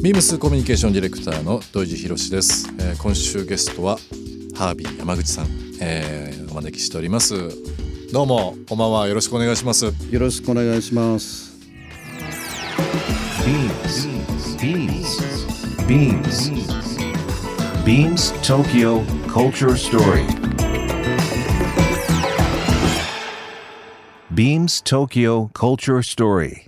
ビームスコミュニケーションディレクターの土井地博です、えー、今週ゲストはハービー山口さん、えー、お招きしております。どうもこんばんは。よろしくお願いします。よろしくお願いします。ビームスビームスビームスビームス東京 Culture Story. Beams Tokyo Culture Story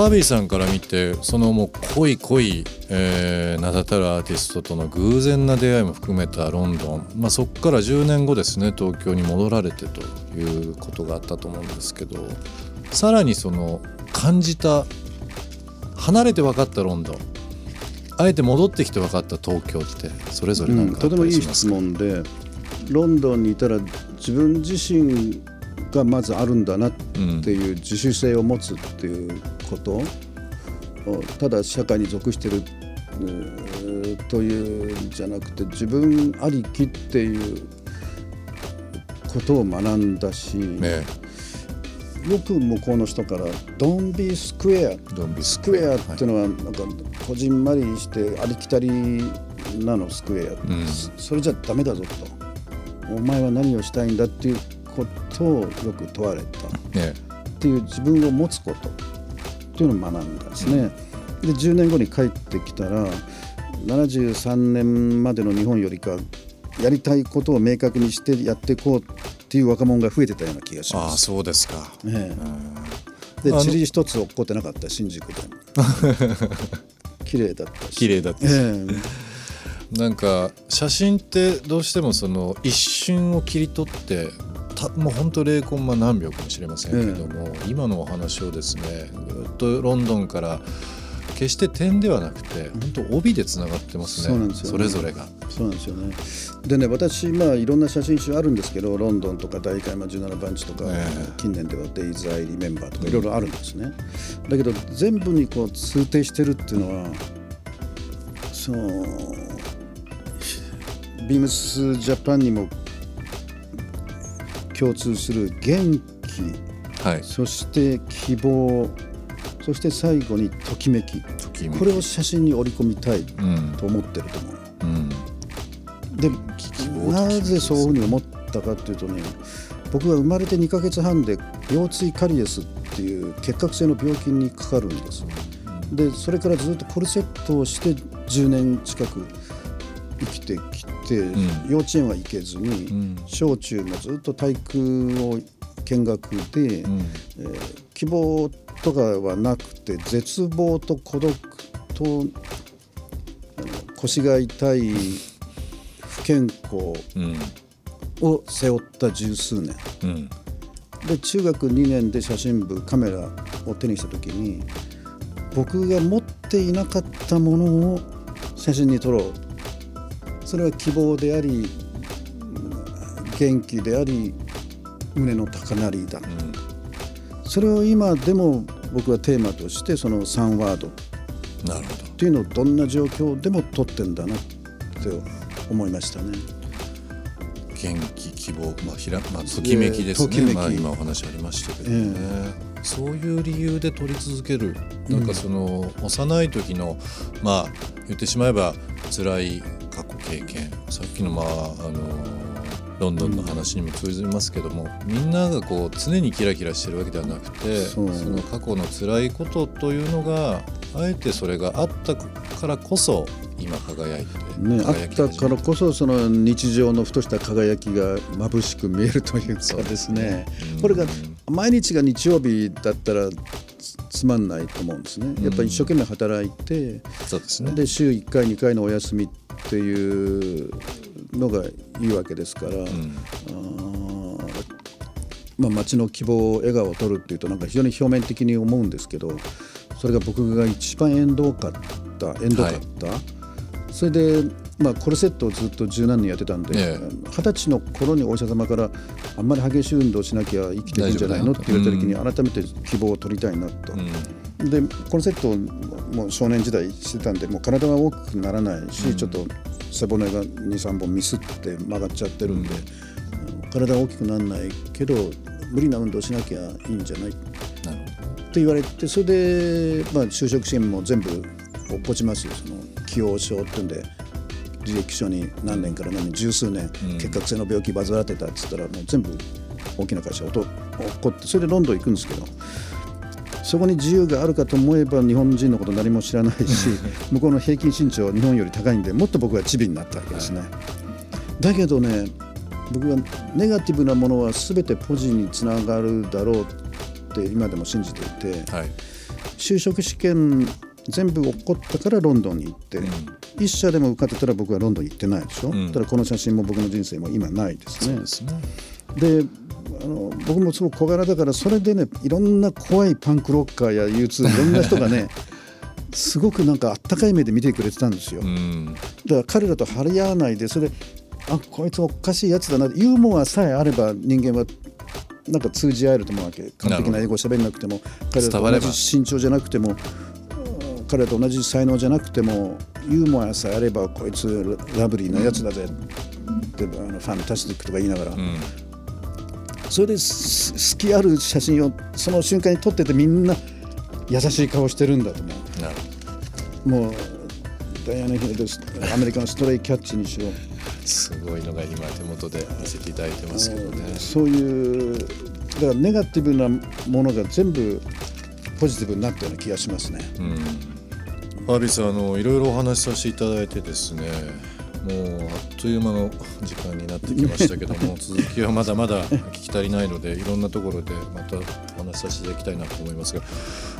ハービーさんから見てそのもう濃い濃い、えー、名だたるアーティストとの偶然な出会いも含めたロンドン、まあ、そこから10年後ですね東京に戻られてということがあったと思うんですけどさらにその感じた離れて分かったロンドン。あえて戻ってきて分かった東京ってそれぞれ何かあったりしますか、うん、とてもいい質問でロンドンにいたら自分自身がまずあるんだなっていう自主性を持つっていうことただ社会に属してるというんじゃなくて自分ありきっていうことを学んだし、ね、よく向こうの人から「ドンビースクエア」スクエアっていうのはなんかこじんまりしてありきたりなのスクエア、うん、それじゃダメだぞと。お前は何をしたいんだっていうことをよく問われた、ね、っていう自分を持つことっていうのを学んだんですね。で10年後に帰ってきたら73年までの日本よりかやりたいことを明確にしてやっていこうっていう若者が増えてたような気がします。あそうですか、ええ、で地理一つ落っこってなかった新宿で。綺麗だったし。綺麗だったし、ええ、なんか写真ってどうしてもその一瞬を切り取ってたもう本当0コンマ何秒かもしれませんけども、今のお話をですねぐっとロンドンから決して点ではなくて本当帯でつながってますねそうなんですよ、ね、それぞれが。そうなんですよね。でね私まあいろんな写真集あるんですけどロンドンとか大会17番地とか、えー、近年ではデイズ・アイリメンバーとかいろいろあるんですね、うん、だけど全部にこう通底してるっていうのはそのビームスジャパンにも共通する元気、はい、そして希望そして最後にときめき。これを写真に織り込みたいと思ってると思う。うん、でなぜそういうふうに思ったかというとね僕が生まれて2か月半で腰椎カリエスっていう結核性の病気にかかるんです。でそれからずっとコルセットをして10年近く生きてきて、うん、幼稚園は行けずに、うん、小中もずっと体育を見学で、うん、えー、希望とかはなくて絶望と孤独と腰が痛い不健康を背負った十数年、うん、で中学2年で写真部カメラを手にした時に僕が持っていなかったものを写真に撮ろうそれは希望であり元気であり胸の高鳴りだ、うん、それを今でも僕はテーマとしてその3ワード。なるほど。っていうのをどんな状況でも取ってんだなって思いましたね。元気希望、まあひらまあ、ときめきですね、まあ、今お話ありましたけどね、えー、そういう理由で取り続ける。なんかその、幼い時のまあ言ってしまえば辛い経験。さっきのまああのロンドンの話にも通じますけども、みんながこう常にキラキラしてるわけではなくてその過去の辛いことというのがあえてそれがあったからこそ今輝いてね、あったからこそその日常のふとした輝きが眩しく見えるというかですね、これが毎日が日曜日だったらつまんないと思うんですね。やっぱり一生懸命働いて、そうですね。で週1回2回のお休みっていうのがいいわけですから、うん、まあ、街の希望笑顔を取るっていうとなんか非常に表面的に思うんですけどそれが僕が一番縁遠かった縁遠かった、はい、それでまあ、コルセットをずっと十何年やってたんで二十、え歳の頃にお医者様からあんまり激しい運動しなきゃ生きていくんじゃないのって言われた時に改めて希望を取りたいなと。うん、でコルセットも少年時代してたんでもう体は大きくならないし、うん、ちょっと背骨が23本ミスって曲がっちゃってるんで、うん、体は大きくならないけど無理な運動しなきゃいいんじゃない？って言われてそれで、まあ、就職支援も全部落っこちますよその起用症っていうんで。履歴書に何年から何年十数年結核性の病気患ってたっつったらもう全部大きな会社起こってそれでロンドン行くんですけどそこに自由があるかと思えば日本人のこと何も知らないし向こうの平均身長日本より高いんでもっと僕はチビになったわけですね。だけどね僕はネガティブなものは全てポジにつながるだろうって今でも信じていて、はい、就職試験全部起こったからロンドンに行って、うん、一社でも受かってたら僕はロンドン行ってないでしょ、うん、ただこの写真も僕の人生も今ないですね。で、ね、あの僕もすごく小柄だからそれでねいろんな怖いパンクロッカーや U2 いろんな人がね すごくなんかあったかい目で見てくれてたんですよ。うん、だから彼らと張り合わないでそれあこいつおかしいやつだなユーモアさえあれば人間はなんか通じ合えると思うわけ。完璧な英語喋んなくても彼らと同じ身長じゃなくても彼と同じ才能じゃなくてもユーモアさえあればこいつラブリーなやつだぜってあのファンタスティックとか言いながら、うん、それで好きある写真をその瞬間に撮っててみんな優しい顔してるんだと思う。もうダイアナ・ヒルドアメリカのストレイキャッチにしろすごいのが今手元で見せていただいてますけどね。そういうだからネガティブなものが全部ポジティブになったような気がしますね。うんアービスあのいろいろお話しさせていただいてですねもうあっという間の時間になってきましたけども 続きはまだまだ聞き足りないのでいろんなところでまたお話しさせていただきたいなと思いますが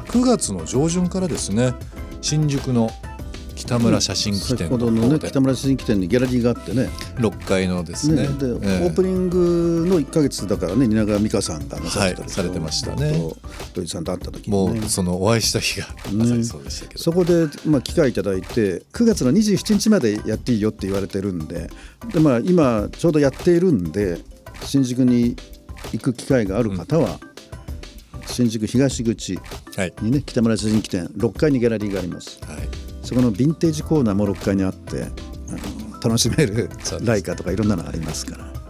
9月の上旬からですね新宿の北村写真機店ののね北村写真機店にギャラリーがあってね。6階のですね、ね、で、えー、オープニングの1か月だからね蜷川美香さんがなさってた、はい、されてましたね。土井さんと会った時に、ね、もうそのお会いした日がまさにそうでしたけど、ね、そこで、まあ、機会いただいて9月の27日までやっていいよって言われてるんでで、まあ、今ちょうどやっているんで新宿に行く機会がある方は、うん、新宿東口にね、はい、北村写真機店6階にギャラリーがあります。はいそこのヴィンテージコーナーも6階にあってあの楽しめるライカとかいろんなのありますから。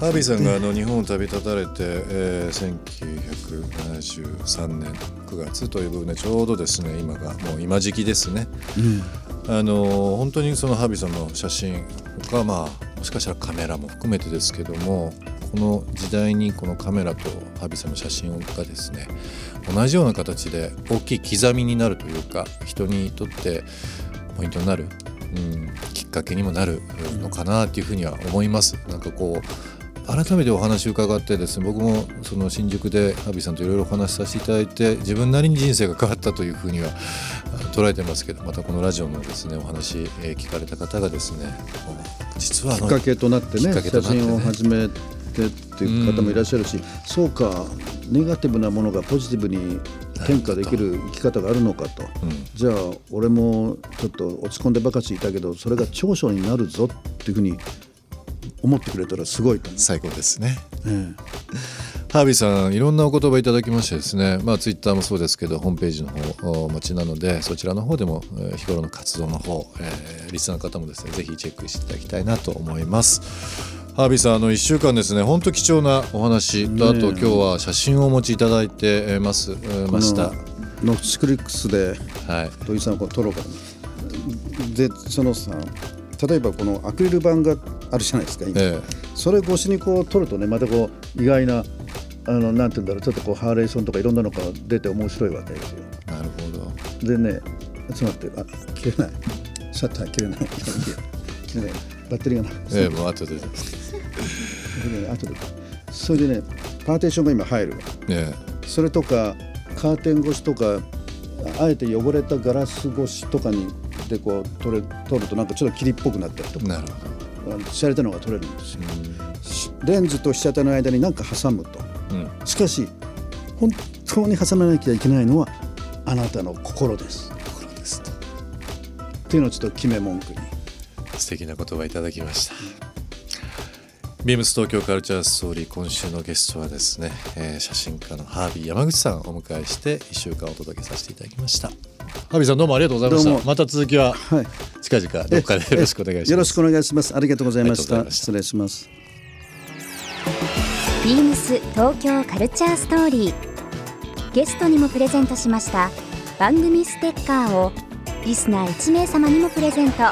ハービーさんがあの日本を旅立たれて、えー、1973年9月という部分でちょうどですね今がもう今時期ですね、うん、あの本当にそのハービーさんの写真他まあもしかしたらカメラも含めてですけどもこの時代にこのカメラとハービーさんの写真がですね同じような形で大きい刻みになるというか人にとってポイントになる、うん、きっかけにもなるのかなっていうふうには思います。なんかこう改めてお話を伺ってですね僕もその新宿でハビーさんといろいろお話しさせていただいて自分なりに人生が変わったというふうには捉えてますけどまたこのラジオのですねお話、えー、聞かれた方がですね実はきっかけとなってね、ね、写真を始めてっていう方もいらっしゃるし、うん、そうかネガティブなものがポジティブに転化できる生き方があるのかと、うん、じゃあ俺もちょっと落ち込んでばかしいたけどそれが長所になるぞっていうふうに思ってくれたらすごいと最高ですね、ええ、ハービーさんいろんなお言葉いただきましてですね。まあツイッターもそうですけどホームページの方お待ちなのでそちらの方でも、えー、日頃の活動の方、えー、リスナーの方もですねぜひチェックしていただきたいなと思いますハービーさんあの1週間ですね。本当貴重なお話と、あと今日は写真をお持ちいただいてます、ました。ノフチクリックスで土井さんを撮ろうかでそのさ例えばこのアクリル板があるじゃないですか今、ええ、それ越しにこう撮るとねまたこう意外なあのなんて言うんだろうちょっとこうハーレーソンとかいろんなのが出て面白いわけですよ。なるほど。でねちょっと待ってあ切れない。シャッター切れない。切れない。バッテリーがない。ええもう後で後で。それでねパーテーションが今入るわ、ええ、それとかカーテン越しとかあえて汚れたガラス越しとかにでこう取れ取るとなんかちょっと霧っぽくなったりとかなるほど。洒落たのが取れるんですよ、レンズと被写体の間に何か挟むと、うん、しかし本当に挟まなきゃいけないのはあなたの心です。心ですと。っていうのをちょっと決め文句に。素敵な言葉いただきましたビームス東京カルチャーストーリー今週のゲストはですね、えー、写真家のハービー山口さんをお迎えして1週間お届けさせていただきました。ハービーさんどうもありがとうございました。また続きは近々どっかでよろしくお願いします。よろしくお願いします。ありがとうございました。失礼しますビームス東京カルチャーストーリー。ゲストにもプレゼントしました。番組ステッカーをリスナー1名様にもプレゼント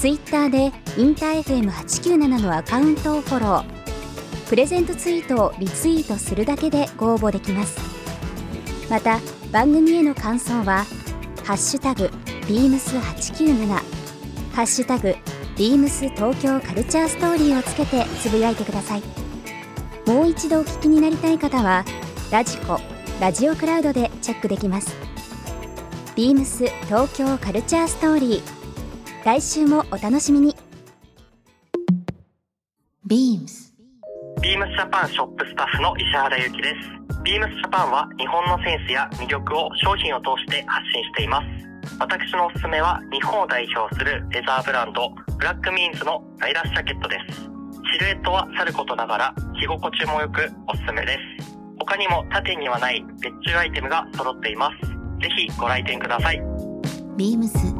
ツイッターでインター FM897 のアカウントをフォロー。プレゼントツイートをリツイートするだけでご応募できます。また番組への感想は「ハッシュタグビームス897」「ハッシュタグビームス東京カルチャーストーリー」をつけてつぶやいてください。もう一度お聞きになりたい方はラジコラジオクラウドでチェックできます。ビームス東京カルチャーストーリー。来週もお楽しみに。ビームスビームスジャパンショップスタッフの石原由紀です。ビームスジャパンは日本のセンスや魅力を商品を通して発信しています。私のおすすめは日本を代表するレザーブランドブラックミーンズのライラスジャケットです。シルエットはさることながら着心地も良くおすすめです。他にも他店にはない別注アイテムが揃っています。ぜひご来店ください。ビームス